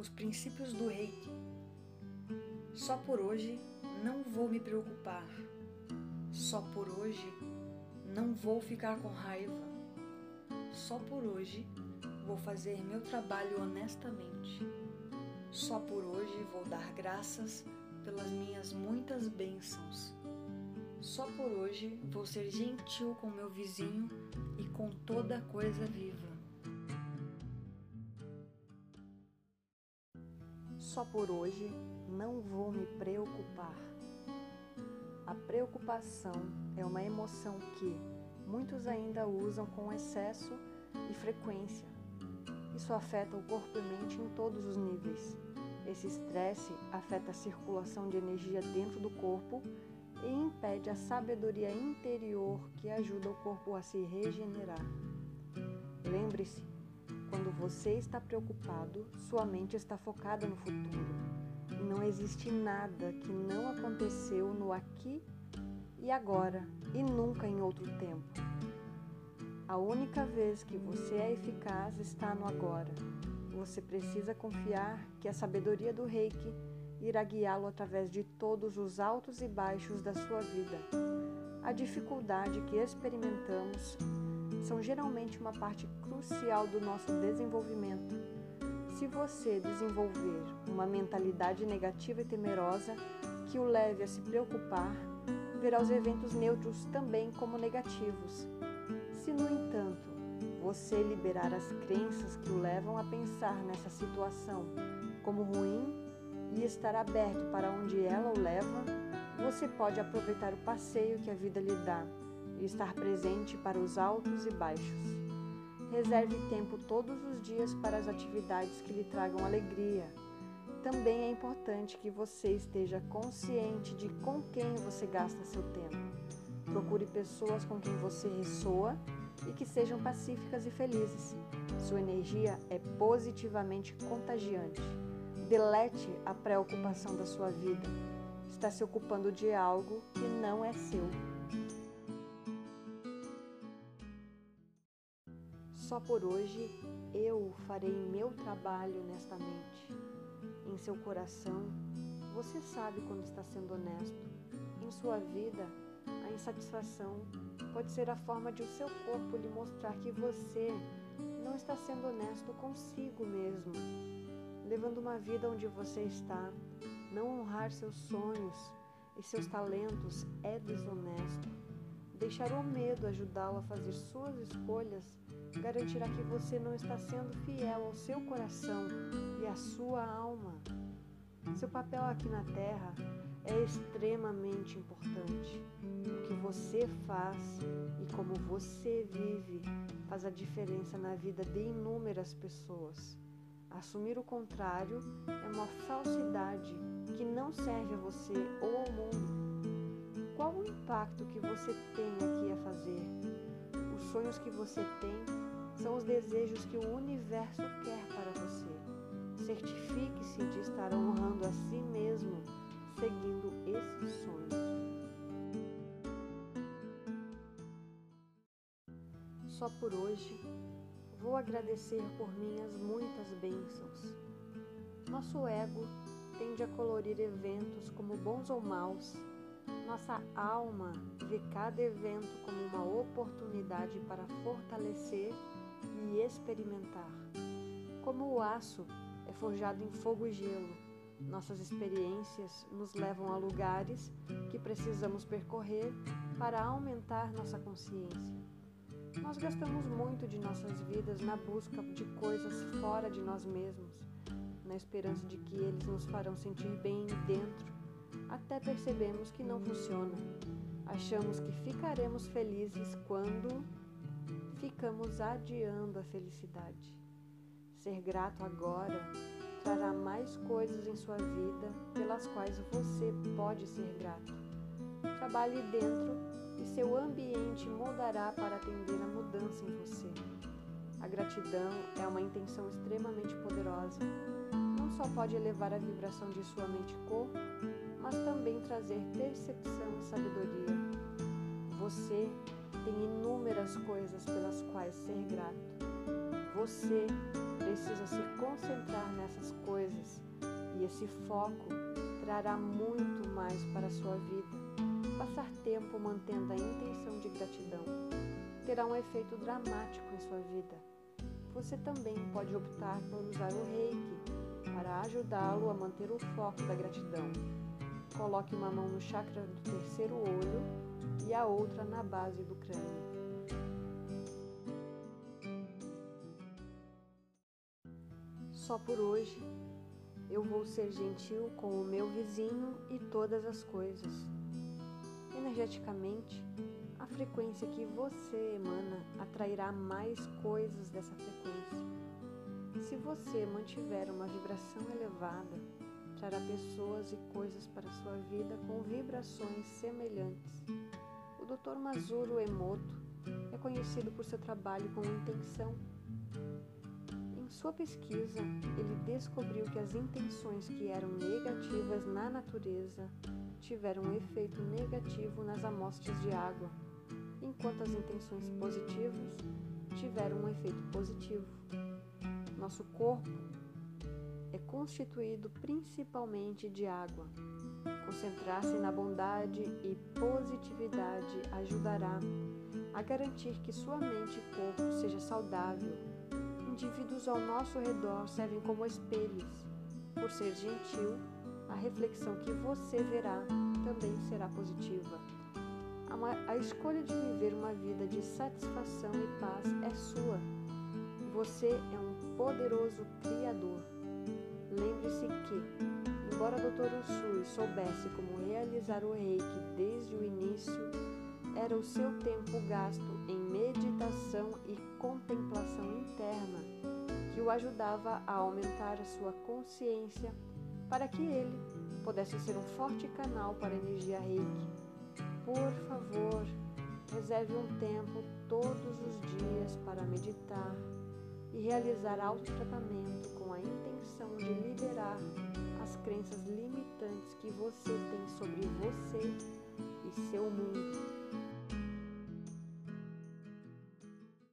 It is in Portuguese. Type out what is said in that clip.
os princípios do reiki. Só por hoje não vou me preocupar. Só por hoje não vou ficar com raiva. Só por hoje vou fazer meu trabalho honestamente. Só por hoje vou dar graças pelas minhas muitas bênçãos. Só por hoje vou ser gentil com meu vizinho e com toda coisa viva. Só por hoje não vou me preocupar. A preocupação é uma emoção que muitos ainda usam com excesso e frequência. Isso afeta o corpo e mente em todos os níveis. Esse estresse afeta a circulação de energia dentro do corpo e impede a sabedoria interior que ajuda o corpo a se regenerar. Lembre-se, quando você está preocupado, sua mente está focada no futuro. Não existe nada que não aconteceu no aqui e agora e nunca em outro tempo. A única vez que você é eficaz está no agora. Você precisa confiar que a sabedoria do Reiki irá guiá-lo através de todos os altos e baixos da sua vida. A dificuldade que experimentamos são geralmente uma parte crucial do nosso desenvolvimento. Se você desenvolver uma mentalidade negativa e temerosa que o leve a se preocupar, verá os eventos neutros também como negativos. Se, no entanto, você liberar as crenças que o levam a pensar nessa situação como ruim e estar aberto para onde ela o leva, você pode aproveitar o passeio que a vida lhe dá e estar presente para os altos e baixos. Reserve tempo todos os dias para as atividades que lhe tragam alegria. Também é importante que você esteja consciente de com quem você gasta seu tempo. Procure pessoas com quem você ressoa e que sejam pacíficas e felizes. Sua energia é positivamente contagiante. Delete a preocupação da sua vida. Está se ocupando de algo que não é seu. Só por hoje eu farei meu trabalho honestamente. Em seu coração, você sabe quando está sendo honesto. Em sua vida, a insatisfação pode ser a forma de o seu corpo lhe mostrar que você não está sendo honesto consigo mesmo. Levando uma vida onde você está, não honrar seus sonhos e seus talentos é desonesto. Deixar o medo ajudá-lo a fazer suas escolhas garantirá que você não está sendo fiel ao seu coração e à sua alma. Seu papel aqui na Terra é extremamente importante. O que você faz e como você vive faz a diferença na vida de inúmeras pessoas. Assumir o contrário é uma falsidade que não serve a você ou ao mundo. Qual o impacto que você tem aqui a fazer? Os sonhos que você tem são os desejos que o universo quer para você. Certifique-se de estar honrando a si mesmo seguindo esses sonhos. Só por hoje vou agradecer por minhas muitas bênçãos. Nosso ego tende a colorir eventos como bons ou maus. Nossa alma vê cada evento como uma oportunidade para fortalecer e experimentar. Como o aço é forjado em fogo e gelo, nossas experiências nos levam a lugares que precisamos percorrer para aumentar nossa consciência. Nós gastamos muito de nossas vidas na busca de coisas fora de nós mesmos, na esperança de que eles nos farão sentir bem dentro, até percebemos que não funciona. Achamos que ficaremos felizes quando ficamos adiando a felicidade. Ser grato agora trará mais coisas em sua vida pelas quais você pode ser grato. Trabalhe dentro e seu ambiente mudará para atender a mudança em você. A gratidão é uma intenção extremamente poderosa. Não só pode elevar a vibração de sua mente e corpo, mas também trazer percepção e sabedoria. Você tem inúmeras coisas pelas quais ser grato. Você precisa se concentrar nessas coisas e esse foco trará muito mais para a sua vida. Passar tempo mantendo a intenção de gratidão terá um efeito dramático em sua vida. Você também pode optar por usar o reiki para ajudá-lo a manter o foco da gratidão. Coloque uma mão no chakra do terceiro olho e a outra na base do crânio. Só por hoje eu vou ser gentil com o meu vizinho e todas as coisas. Energeticamente, a frequência que você emana atrairá mais coisas dessa frequência. Se você mantiver uma vibração elevada, trará pessoas e coisas para sua vida com vibrações semelhantes. O Dr. Mazuro Emoto é conhecido por seu trabalho com intenção sua pesquisa, ele descobriu que as intenções que eram negativas na natureza tiveram um efeito negativo nas amostras de água, enquanto as intenções positivas tiveram um efeito positivo. Nosso corpo é constituído principalmente de água. Concentrar-se na bondade e positividade ajudará a garantir que sua mente e corpo seja saudável indivíduos ao nosso redor servem como espelhos. Por ser gentil, a reflexão que você verá também será positiva. A escolha de viver uma vida de satisfação e paz é sua. Você é um poderoso Criador. Lembre-se que, embora Dr. Usui soubesse como realizar o reiki desde o início, era o seu tempo gasto em meditação e contemplação interna que o ajudava a aumentar a sua consciência para que ele pudesse ser um forte canal para a energia reiki. Por favor, reserve um tempo todos os dias para meditar e realizar autotratamento com a intenção de liberar as crenças limitantes que você tem sobre você e seu mundo.